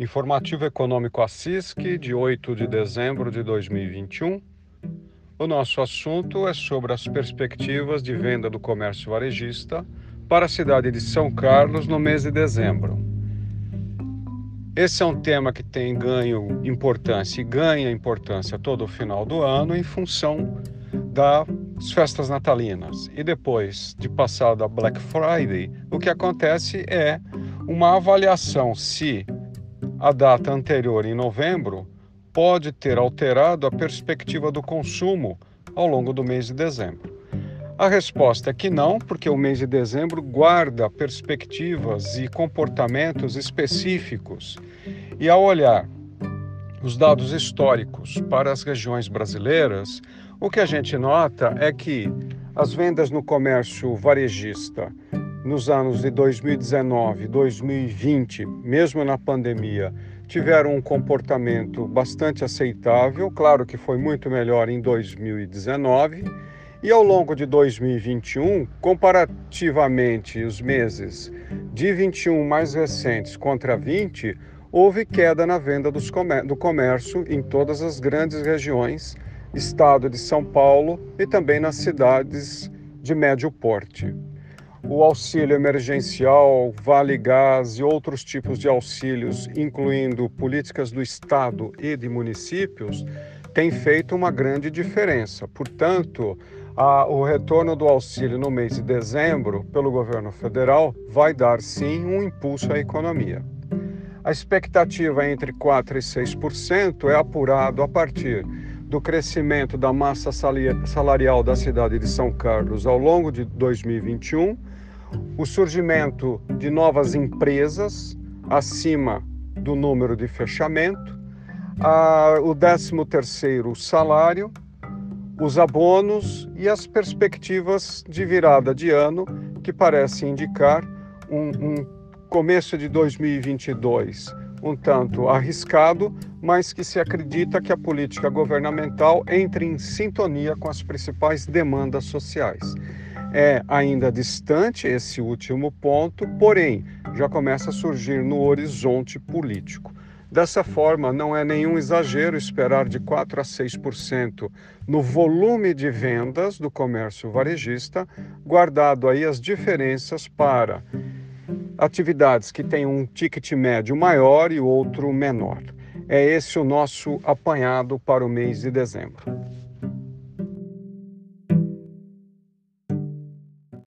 Informativo Econômico Assisc, de 8 de dezembro de 2021. O nosso assunto é sobre as perspectivas de venda do comércio varejista para a cidade de São Carlos no mês de dezembro. Esse é um tema que tem ganho importância e ganha importância todo o final do ano em função das festas natalinas. E depois de passar a Black Friday, o que acontece é uma avaliação se a data anterior, em novembro, pode ter alterado a perspectiva do consumo ao longo do mês de dezembro. A resposta é que não, porque o mês de dezembro guarda perspectivas e comportamentos específicos. E ao olhar os dados históricos para as regiões brasileiras, o que a gente nota é que as vendas no comércio varejista nos anos de 2019 e 2020, mesmo na pandemia, tiveram um comportamento bastante aceitável. Claro que foi muito melhor em 2019. E ao longo de 2021, comparativamente os meses de 21 mais recentes contra 20, houve queda na venda do comércio em todas as grandes regiões, estado de São Paulo e também nas cidades de médio porte o auxílio emergencial, vale gás e outros tipos de auxílios, incluindo políticas do Estado e de municípios, tem feito uma grande diferença. Portanto, a, o retorno do auxílio no mês de dezembro pelo governo federal vai dar sim um impulso à economia. A expectativa entre 4% e 6% é apurado a partir do crescimento da massa salarial da cidade de São Carlos ao longo de 2021 o surgimento de novas empresas acima do número de fechamento, a, o 13º salário, os abonos e as perspectivas de virada de ano que parecem indicar um, um começo de 2022 um tanto arriscado, mas que se acredita que a política governamental entre em sintonia com as principais demandas sociais. É ainda distante esse último ponto, porém já começa a surgir no horizonte político. Dessa forma, não é nenhum exagero esperar de 4 a 6% no volume de vendas do comércio varejista, guardado aí as diferenças para atividades que têm um ticket médio maior e outro menor. É esse o nosso apanhado para o mês de dezembro.